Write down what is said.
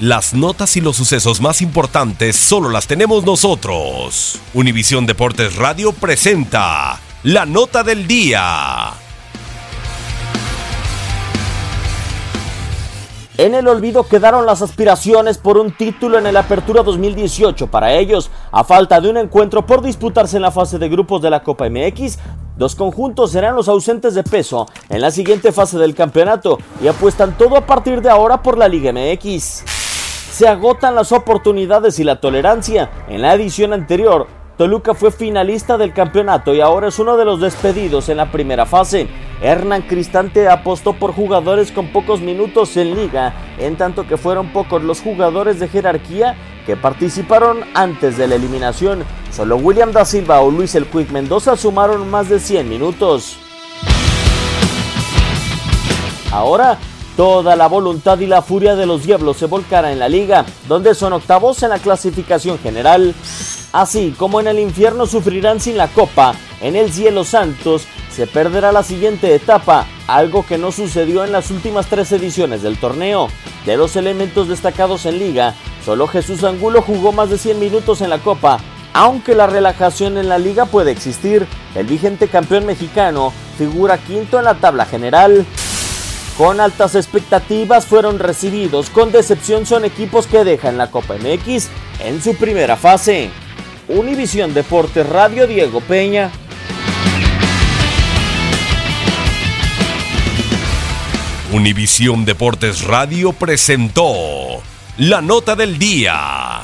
Las notas y los sucesos más importantes solo las tenemos nosotros. Univisión Deportes Radio presenta la nota del día. En el olvido quedaron las aspiraciones por un título en el Apertura 2018. Para ellos, a falta de un encuentro por disputarse en la fase de grupos de la Copa MX, dos conjuntos serán los ausentes de peso en la siguiente fase del campeonato y apuestan todo a partir de ahora por la Liga MX. Se agotan las oportunidades y la tolerancia. En la edición anterior, Toluca fue finalista del campeonato y ahora es uno de los despedidos en la primera fase. Hernán Cristante apostó por jugadores con pocos minutos en liga, en tanto que fueron pocos los jugadores de jerarquía que participaron antes de la eliminación. Solo William da Silva o Luis El Quick Mendoza sumaron más de 100 minutos. Ahora, toda la voluntad y la furia de los Diablos se volcará en la liga, donde son octavos en la clasificación general. Así como en el infierno sufrirán sin la copa, en el cielo santos se perderá la siguiente etapa, algo que no sucedió en las últimas tres ediciones del torneo. De los elementos destacados en liga, solo Jesús Angulo jugó más de 100 minutos en la copa, aunque la relajación en la liga puede existir. El vigente campeón mexicano figura quinto en la tabla general. Con altas expectativas fueron recibidos, con decepción son equipos que dejan la Copa MX en su primera fase. Univisión Deportes Radio Diego Peña. Univisión Deportes Radio presentó la nota del día.